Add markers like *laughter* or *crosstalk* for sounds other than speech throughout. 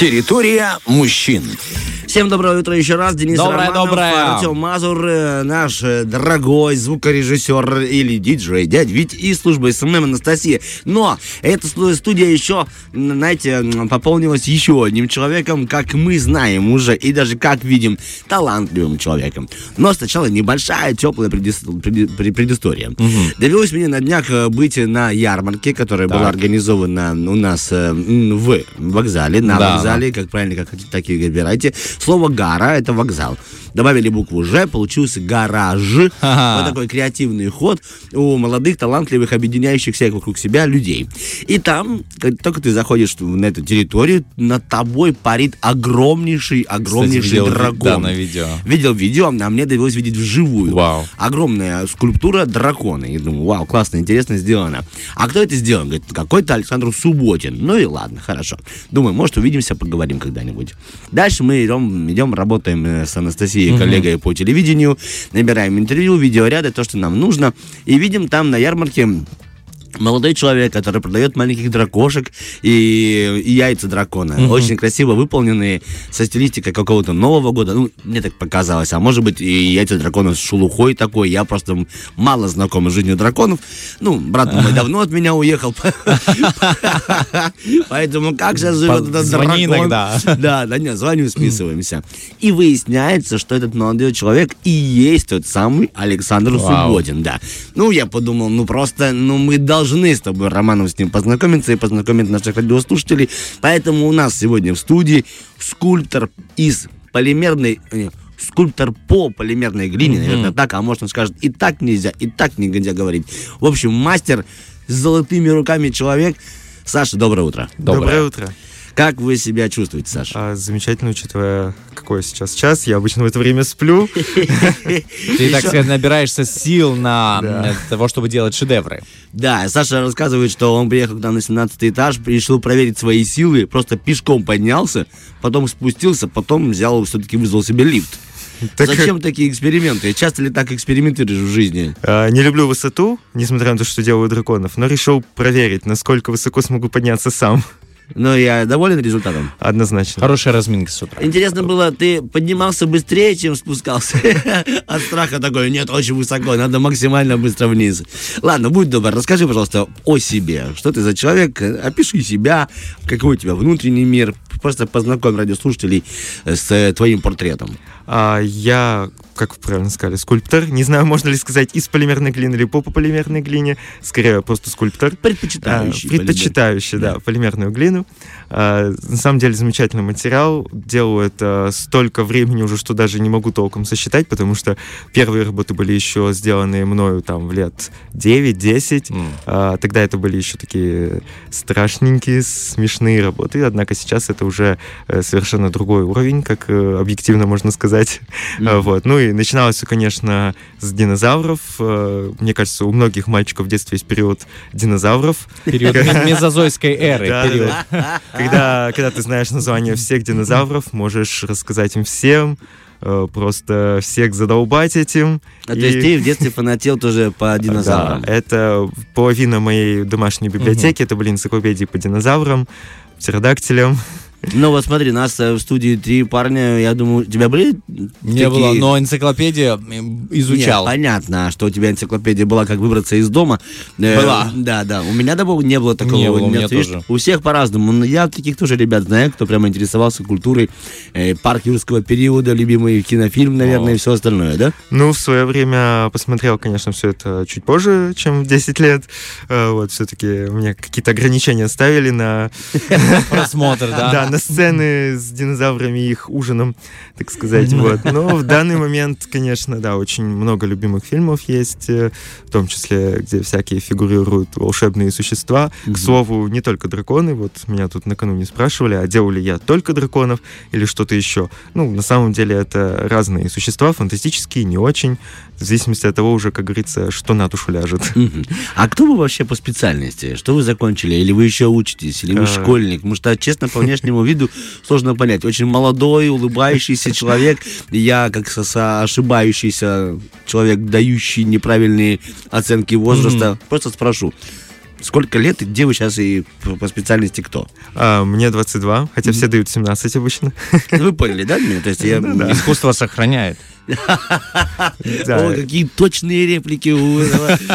Территория мужчин. Всем доброе утро еще раз. Денис Доброе, Романов, доброе. Артем Мазур, э, наш э, дорогой звукорежиссер или диджей, дядь Вить и служба SMM Анастасия. Но эта сту- студия еще, знаете, пополнилась еще одним человеком, как мы знаем уже, и даже как видим, талантливым человеком. Но сначала небольшая теплая предис- преди- пре- предыстория. Довелось мне на днях э, быть на ярмарке, которая была Так. организована у нас в вокзале, на Да, вокзале, как правильно, как хотите, так и выбирайте. Слово «гора» — это вокзал. Добавили букву «Ж», получился «гараж». Ага. Вот такой креативный ход у молодых, талантливых, объединяющих всех вокруг себя людей. И там, как только ты заходишь на эту территорию, над тобой парит огромнейший, огромнейший видел ви- дракон. да, на видео. Видел видео, а мне довелось видеть вживую. Вау. Огромная скульптура дракона. И думаю, вау, классно, интересно сделано. А кто это сделал? Говорит, какой-то Александр Субботин. Ну и ладно, хорошо. Думаю, может, увидимся, поговорим когда-нибудь. Дальше мы идем, идем работаем э, с Анастасией, коллегой по телевидению, набираем интервью, видеоряды, то, что нам нужно. И видим там на ярмарке Молодой человек, который продает маленьких дракошек и, и яйца дракона. Очень красиво выполненные, со стилистикой какого-то Нового года. Ну, мне так показалось. А может быть, и яйца дракона с шелухой такой. Я просто мало знаком с жизнью драконов. Ну, брат мой давно от меня уехал. *laughs* Поэтому как сейчас живет этот дракон? иногда. Да, да нет, звоню, списываемся. И выясняется, что этот молодой человек и есть тот самый Александр. Субботин, да. Ну, я подумал, ну просто, ну мы должны с тобой, Романов, с ним познакомиться и познакомить наших радиослушателей. Поэтому у нас сегодня в студии скульптор из полимерной... э, Скульптор по полимерной глине, наверное, так, а может он скажет, и так нельзя, и так нельзя говорить. В общем, мастер с золотыми руками человек. Саша, доброе утро. Доброе. утро. Как вы себя чувствуете, Саша? А, замечательно, учитывая, какой сейчас час. Я обычно в это время сплю. *laughs* Ты, так сказать, набираешься сил на того, чтобы делать шедевры. Да, Саша рассказывает, что он приехал к нам на 17 этаж, решил проверить свои силы, просто пешком поднялся, потом спустился, потом взял, все-таки вызвал себе лифт. Так, Зачем такие эксперименты? Часто ли так экспериментируешь в жизни? а, Не люблю высоту, несмотря на то, что делаю драконов, но решил проверить, насколько высоко смогу подняться сам. Но я доволен результатом. Однозначно. Хорошая разминка с утра. Интересно было, ты поднимался быстрее, чем спускался? *laughs* От страха такой, нет, очень высоко, надо максимально быстро вниз. Ладно, будь добр, расскажи, пожалуйста, о себе. Что ты за человек? Опиши себя, какой у тебя внутренний мир. Просто познакомь радиослушателей с э, твоим портретом. А, Я, как вы правильно сказали, скульптор. Не знаю, можно ли сказать из полимерной глины или по полимерной глине. Скорее, просто скульптор. Предпочитающий. А, предпочитающий, да, полимерную глину. А, На самом деле замечательный материал. Делаю это столько времени уже, что даже не могу толком сосчитать, потому что первые работы были еще сделаны мною там в лет 9-10. М. А, Тогда это были еще такие страшненькие, смешные работы, однако сейчас это уже э, совершенно другой уровень, как э, объективно можно сказать. А, Вот. Ну и начиналось все, конечно, с динозавров. Э, Мне кажется, у многих мальчиков в детстве есть период динозавров, Период ме- мезозойской эры. Да, период. когда, когда ты знаешь название всех динозавров, можешь рассказать им всем, просто всех задолбать этим. А, то есть ты в детстве фанател тоже по динозаврам? Да, это половина моей домашней библиотеки, это были энциклопедии по динозаврам, птеродактилям. Ну вот смотри, нас э, в студии три парня, я думаю, у тебя были Не такие- было, но энциклопедия изучал. Нет, понятно, что у тебя энциклопедия была, как выбраться из дома. Э, Была. Да, да. У меня добавок не было такого. Не было, у меня Нет, видишь, тоже. У всех по-разному. Но я таких тоже ребят знаю, кто прямо интересовался культурой. Э, парк юрского периода, любимый кинофильм, наверное, О. и все остальное, да? Ну, в свое время посмотрел, конечно, все это чуть позже, чем в 10 лет. Э, Вот, все-таки мне какие-то ограничения ставили на, *laughs* Просмотр, да? да, на сцены с динозаврами и их ужином, так сказать. Вот. Но в данный момент, конечно, да, очень много любимых фильмов есть, э, в том числе, где всякие фигурируют волшебные существа. К слову, не только драконы. Вот меня тут накануне спрашивали, а делал ли я только драконов или что-то еще. Ну, на самом деле, это разные существа, фантастические, не очень. В зависимости от того уже, как говорится, что на душу ляжет. А кто вы вообще по специальности? Что вы закончили? Или вы еще учитесь? Или вы Э. школьник? Потому что, честно, по внешнему виду сложно понять. Очень молодой, улыбающийся человек. Я, как ошибающийся человек, дающий неправильные оценки возраста, просто спрошу. Сколько лет и где вы сейчас и по специальности кто? А, мне 22, хотя все дают 17 обычно. Ну, Вы поняли, да, меня? То есть я... *laughs* Искусство сохраняет. *laughs* Да. О, какие точные реплики у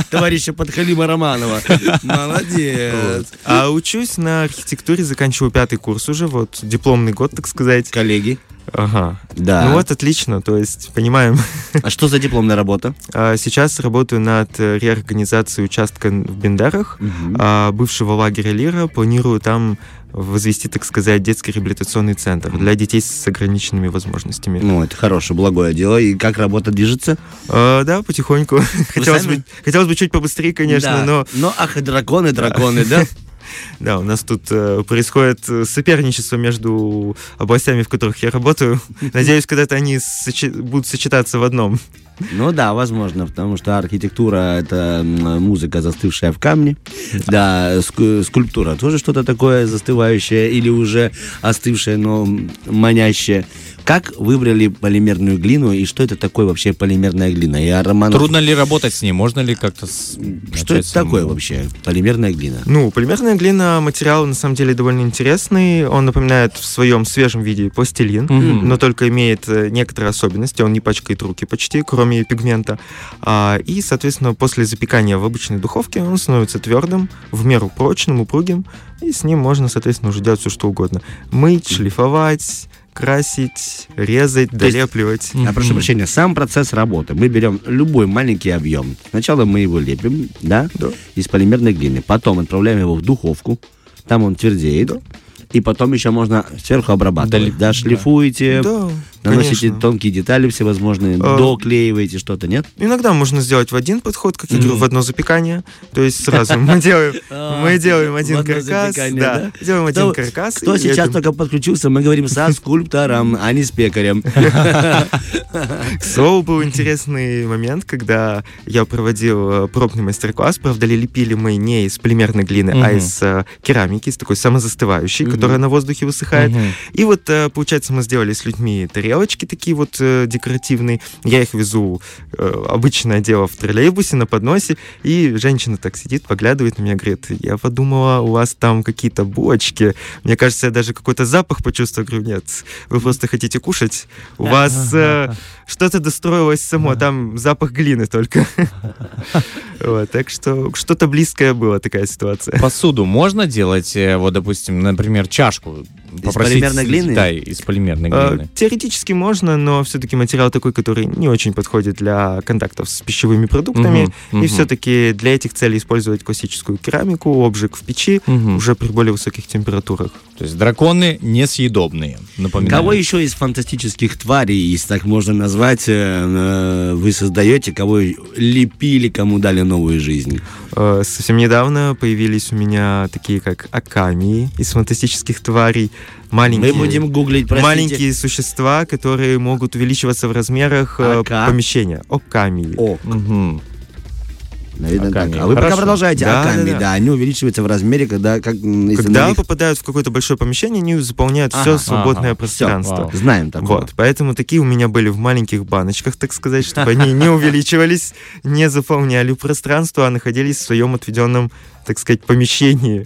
товарища Подхалима Романова. Молодец. А учусь на архитектуре, заканчиваю пятый курс уже, вот дипломный год, так сказать. Коллеги. Ага. Да. Ну вот отлично, то есть понимаем. А что за дипломная работа? *laughs* А Сейчас работаю над э, реорганизацией участка в Бендерах, а, бывшего лагеря Лира. Планирую там возвести, так сказать, детский реабилитационный центр для детей с ограниченными возможностями. Ну, это хорошее, благое дело. И как работа движется? А, да, потихоньку. *laughs* Хотелось сами? бы, хотелось бы чуть побыстрее, конечно, Да. но Но, ах, и драконы, драконы, да? да, *laughs* *laughs* у нас тут э, происходит э, соперничество между областями, в которых я работаю. *laughs* Надеюсь, когда-то они сочи- будут сочетаться в одном. Ну да, возможно, потому что архитектура — это музыка, застывшая в камне. Да, ску- скульптура тоже что-то такое застывающее или уже остывшее, но манящее. Как выбрали полимерную глину и что это такое вообще полимерная глина? Я Романов... Трудно ли работать с ней? Можно ли как-то с- Что это самому? такое вообще, полимерная глина? Ну, полимерная глина материал на самом деле довольно интересный. Он напоминает в своем свежем виде пластилин, Мгм. но только имеет э, некоторые особенности. Он не пачкает руки почти, кроме пигмента. А, и, соответственно, после запекания в обычной духовке он становится твердым, в меру прочным, упругим, и с ним можно, соответственно, уже делать все, что угодно. Мыть, шлифовать, красить, резать, То есть- долепливать. Я прошу прощения, сам процесс работы. Мы берем любой маленький объем. Сначала мы его лепим, да, Да. из полимерной глины. Потом отправляем его в духовку. Там он твердеет. И потом еще можно сверху обрабатывать. Долеп- Да, шлифуете, Да, наносите конечно. тонкие детали всевозможные, А. доклеиваете что-то, нет? Иногда можно сделать в один подход, как я говорю, в одно запекание. То есть сразу мы *laughs* делаем, мы делаем один каркас, да, делаем один Кто- каркас. Кто сейчас только подключился, мы говорим со скульптором, а не с пекарем. *laughs* К слову, был интересный момент, когда я проводил э, пробный мастер-класс. Правда, лепили мы не из полимерной глины, а из э, керамики, из такой самозастывающей, которая на воздухе высыхает. И вот, э, получается, мы сделали с людьми тарелочки такие вот э, декоративные. Я их везу, э, обычное дело, в троллейбусе на подносе. И женщина так сидит, поглядывает на меня, говорит, я подумала, у вас там какие-то бочки. Мне кажется, я даже какой-то запах почувствовал. Говорю, нет, вы просто хотите кушать. У вас э, что-то достроилось само, там запах глины только. *laughs* Вот, Так что что-то близкое было, такая ситуация. Посуду можно делать, э, вот, допустим, например, чашку? Попросить полимерной с- глины? Да, из полимерной А, глины. Теоретически можно, но все-таки материал такой, который не очень подходит для контактов с пищевыми продуктами. Мгм, И мгм. все-таки для этих целей использовать классическую керамику, обжиг в печи Мгм. уже при более высоких температурах. То есть драконы несъедобные, напоминаю. Кого еще из фантастических тварей, если так можно назвать, э, э, вы создаете, кого лепили, кому дали новую жизнь? Э, Совсем недавно появились у меня такие, как акамии из фантастических тварей. Маленькие, Мы будем гуглить, простите. маленькие существа, которые могут увеличиваться в размерах э, Ака? помещения. Окамии. О, Мгм. наверное, так. А вы пока Хорошо. продолжаете. Да, Аками, да, да, да. они увеличиваются в размере, когда... Как, Когда них- попадают в какое-то большое помещение, они заполняют Ага, все свободное ага, пространство. вау. Знаем такого. Вот, поэтому такие у меня были в маленьких баночках, так сказать, чтобы они не *laughs* увеличивались, не заполняли пространство, а находились в своем отведенном, так сказать, помещении.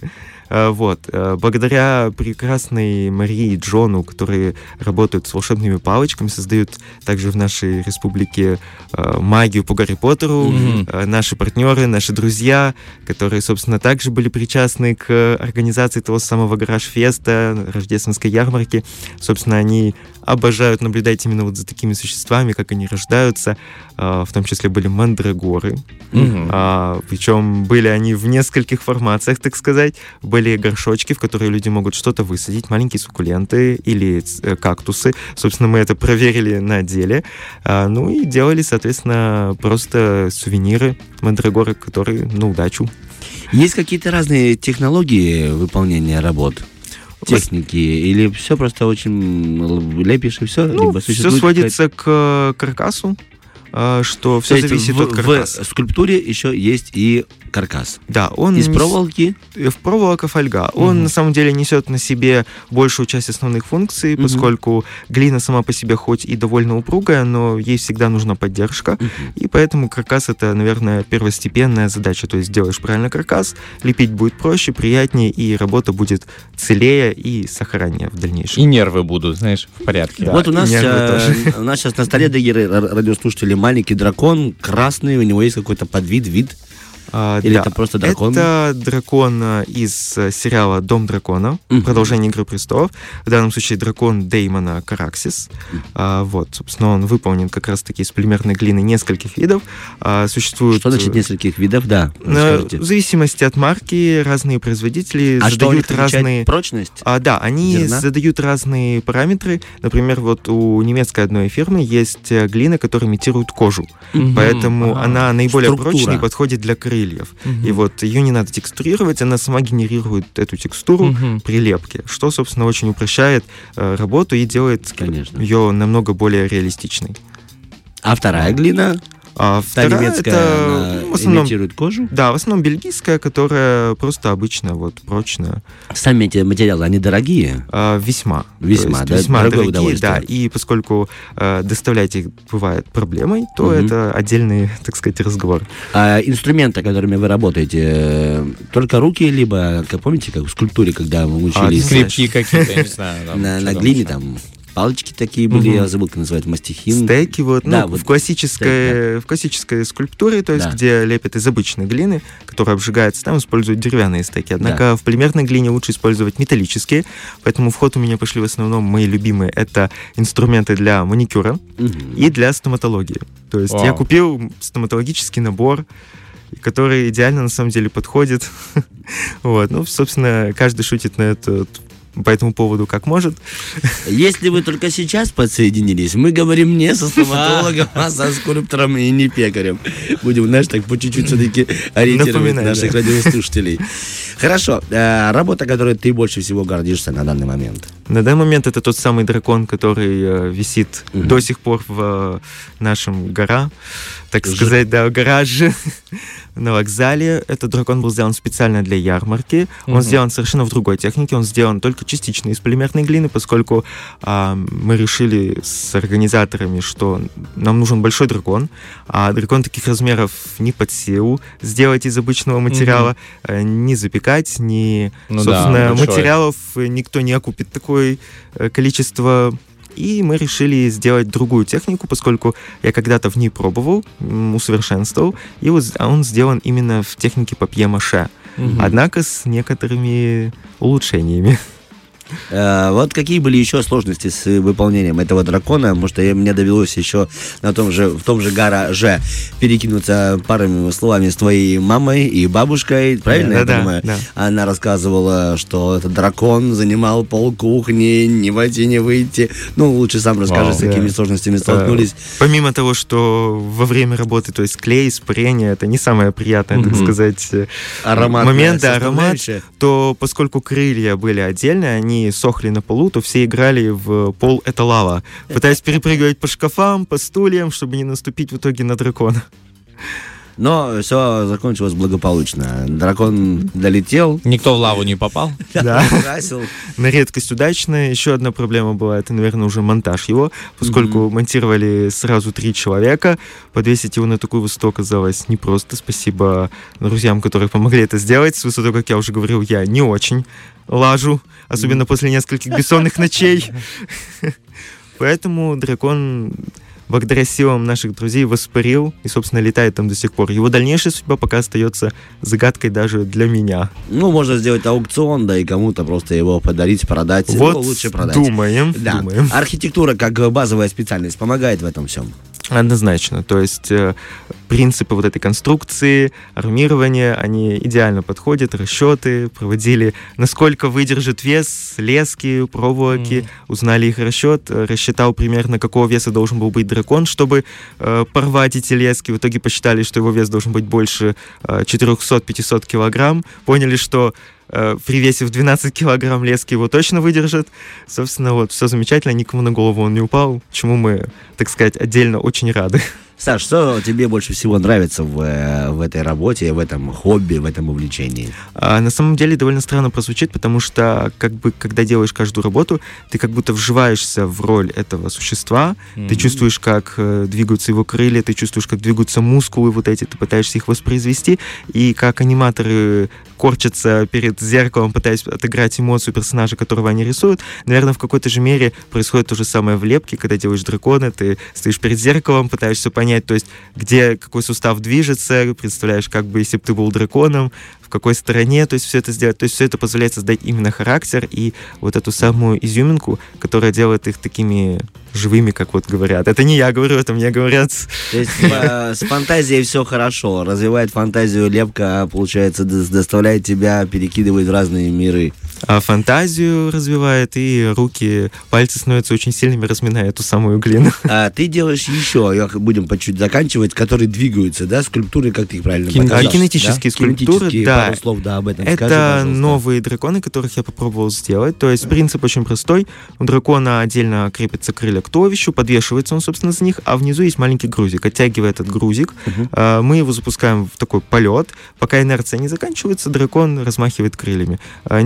А, Вот. а, Благодаря прекрасной Марии и Джону, которые работают с волшебными палочками, создают также в нашей республике а, магию по Гарри Поттеру, а, наши партнеры, наши друзья, которые, собственно, также были причастны к организации того самого гараж-феста, рождественской ярмарки. Собственно, они обожают наблюдать именно вот за такими существами, как они рождаются. В том числе были мандрагоры. Мгм. А, Причем были они в нескольких формациях, так сказать. Были горшочки, в которые люди могут что-то высадить, маленькие суккуленты или э, кактусы. Собственно, мы это проверили на деле. А, Ну и делали, соответственно, просто сувениры мандрагоры, которые на удачу. Есть какие-то разные технологии выполнения работ? Техники? Или все просто очень лепишь и все? Ну, все сводится к каркасу. А, что То все есть зависит в, от каркаса. в скульптуре еще есть и каркас. Да, он Из проволоки. в проволока фольга. Он на самом деле несет на себе большую часть основных функций, Мгм. поскольку глина сама по себе хоть и довольно упругая, но ей всегда нужна поддержка. И поэтому каркас это, наверное, первостепенная задача. То есть делаешь правильно каркас, лепить будет проще, приятнее, и работа будет целее и сохраннее в дальнейшем. И нервы будут, знаешь, в порядке. Да. вот у нас, э, у нас сейчас на столе, дорогие ра- радиослушатели, маленький дракон, красный, у него есть какой-то подвид, вид. А, Или да. это просто дракон? Это дракон а, из э, сериала «Дом дракона», Мгм. продолжение «Игры престолов». В данном случае дракон Деймона Караксис. А, вот, собственно, он выполнен как раз-таки из полимерной глины нескольких видов. А, существует... Что значит э, нескольких видов? Да, э, расскажите. в зависимости от марки разные производители А что задают отличает разные... прочность? А, да, они Зерна? задают разные параметры. Например, вот у немецкой одной фирмы есть глина, которая имитирует кожу. Мгм. Поэтому Ага. она наиболее Структура. прочная и подходит для крыльев. Мгм. И вот ее не надо текстурировать, она сама генерирует эту текстуру Мгм. прилепки, что, собственно, очень упрощает э, работу и делает Конечно. ее намного более реалистичной. А вторая глина, А та вторая немецкая, это она в основном, имитирует кожу. да, в основном бельгийская, которая просто обычная, вот прочная, Сами эти материалы, они дорогие. А, весьма, Весьма, да, весьма дорогие, удовольствие. да, и поскольку э, доставлять их бывает проблемой, то Мгм. это отдельный, *laughs* так сказать, разговор. А инструменты, которыми вы работаете, только руки, либо, как помните, как в скульптуре, когда мы учились Скрипки какие-то, я не знаю. там, на, глине, там палочки такие были, Мгм. я забыл, как называют, мастихин. Стеки вот, Да, ну, вот в классической, в классической скульптуре, то есть Да. где лепят из обычной глины, которая обжигается, там используют деревянные стеки. Однако в полимерной глине лучше использовать металлические, поэтому в ход у меня пошли в основном мои любимые. Это инструменты для маникюра Мгм. и для стоматологии. То есть я Вау. купил стоматологический набор, который идеально на самом деле подходит. *laughs* Вот, ну, собственно, каждый шутит на этот по этому поводу как может. Если вы только сейчас подсоединились, мы говорим не со стоматологом, а со скульптором и не пекарем. Будем, знаешь, так по чуть-чуть все-таки ориентировать наших да. радиослушателей. Хорошо. э, Работа, которой ты больше всего гордишься на данный момент. На данный момент это тот самый дракон, который э, висит до сих пор в э, нашем гора, так Ж- сказать, да, гараже на вокзале. Этот дракон был сделан специально для ярмарки. Он Мгм. сделан совершенно в другой технике. Он сделан только частично из полимерной глины, поскольку а, мы решили с организаторами, что нам нужен большой дракон, а дракон таких размеров не под силу сделать из обычного материала, э, не запекать, не Ну да, Собственно, большой. материалов никто не окупит такое э, количество. И мы решили сделать другую технику, поскольку я когда-то в ней пробовал, усовершенствовал, и вот а он сделан именно в технике папье-маше. Мгм. Однако с некоторыми улучшениями. Э, Вот какие были еще сложности с выполнением этого дракона? Потому что мне довелось еще на том же, в том же гараже перекинуться парами словами с твоей мамой и бабушкой. Правильно я Да-да, понимаю? да. Она рассказывала, что этот дракон занимал пол кухни, не войти, не выйти. Ну, лучше сам расскажи, Вау. с какими Да. сложностями столкнулись. Помимо того, что во время работы, то есть клей, испарение, это не самое приятное, так Мгм. сказать, Ароматная момент, да, аромат, то поскольку крылья были отдельные, они сохли на полу, то все играли в пол это лава, пытаясь перепрыгивать по шкафам, по стульям, чтобы не наступить в итоге на дракона. Но все закончилось благополучно. Дракон долетел, Никто в лаву не попал? *laughs* Да. На редкость удачная. Еще одна проблема была, это, наверное, уже монтаж его, поскольку монтировали сразу три человека. Подвесить его на такую высоту оказалось непросто. Спасибо друзьям, которые помогли это сделать. С высотой, как я уже говорил, я не очень лажу, особенно после нескольких бессонных ночей. *laughs* Поэтому дракон благодаря силам наших друзей воспарил и, собственно, летает там до сих пор. Его дальнейшая судьба пока остается загадкой даже для меня. Ну, можно сделать аукцион, да и кому-то просто его подарить, продать. Вот Ну, лучше продать. думаем, Да. думаем. Архитектура как базовая специальность помогает в этом всем. Однозначно. То есть э, принципы вот этой конструкции, армирования, они идеально подходят, расчеты проводили, насколько выдержит вес лески, проволоки, Мгм. узнали их расчет, э, рассчитал примерно, какого веса должен был быть дракон, чтобы э, порвать эти лески. В итоге посчитали, что его вес должен быть больше э, 400-500 килограмм, поняли, что при весе в 12 килограмм лески его точно выдержат. Собственно, вот, все замечательно, никому на голову он не упал, чему мы, так сказать, отдельно очень рады. Саш, что тебе больше всего нравится в, э, в этой работе, в этом хобби, в этом увлечении? А, на самом деле довольно странно прозвучит, потому что как бы когда делаешь каждую работу, ты как будто вживаешься в роль этого существа, mm-hmm. ты чувствуешь, как э, двигаются его крылья, ты чувствуешь, как двигаются мускулы вот эти, ты пытаешься их воспроизвести, и как аниматоры корчатся перед зеркалом, пытаясь отыграть эмоцию персонажа, которого они рисуют. Наверное, в какой-то же мере происходит то же самое в лепке, когда делаешь дракона, ты стоишь перед зеркалом, пытаешься понять, то есть где какой сустав движется, представляешь, как бы если бы ты был драконом, в какой стороне, то есть все это сделать. То есть все это позволяет создать именно характер и вот эту самую изюминку, которая делает их такими живыми, как вот говорят. Это не я говорю, это мне говорят. То есть э, с фантазией все хорошо. Развивает фантазию лепка, получается, доставляет тебя, перекидывает в разные миры. А фантазию развивает, и руки, пальцы становятся очень сильными, разминая эту самую глину. А ты делаешь еще, будем по чуть заканчивать, которые двигаются, да, скульптуры, как ты их правильно Кин- а, кинетические да? скульптуры, кинетические, да. Пару слов, да, об этом Это скажи, новые драконы, которых я попробовал сделать. То есть принцип очень простой. У дракона отдельно крепится крылья к туловищу, подвешивается он, собственно, за них, а внизу есть маленький грузик. Оттягивая этот грузик, uh-huh. мы его запускаем в такой полет. Пока инерция не заканчивается, дракон размахивает крыльями. А,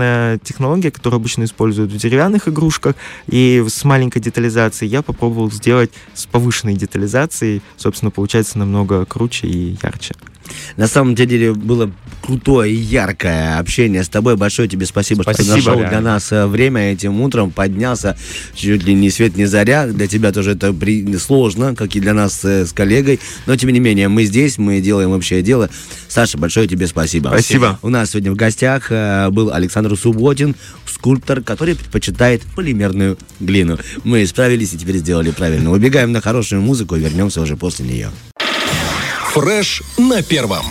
интересная технология, которую обычно используют в деревянных игрушках, и с маленькой детализацией я попробовал сделать с повышенной детализацией. Собственно, получается намного круче и ярче. На самом деле было крутое и яркое общение с тобой. Большое тебе спасибо, спасибо что нашел для нас э, время этим утром, поднялся чуть ли не свет, не заря. Для тебя тоже это при... сложно, как и для нас э, с коллегой. Но, тем не менее, мы здесь, мы делаем общее дело. Саша, большое тебе спасибо. Спасибо. У нас сегодня в гостях э, был Александр Субботин, скульптор, который предпочитает полимерную глину. Мы справились и теперь сделали правильно. Убегаем на хорошую музыку и вернемся уже после нее. Фреш на первом.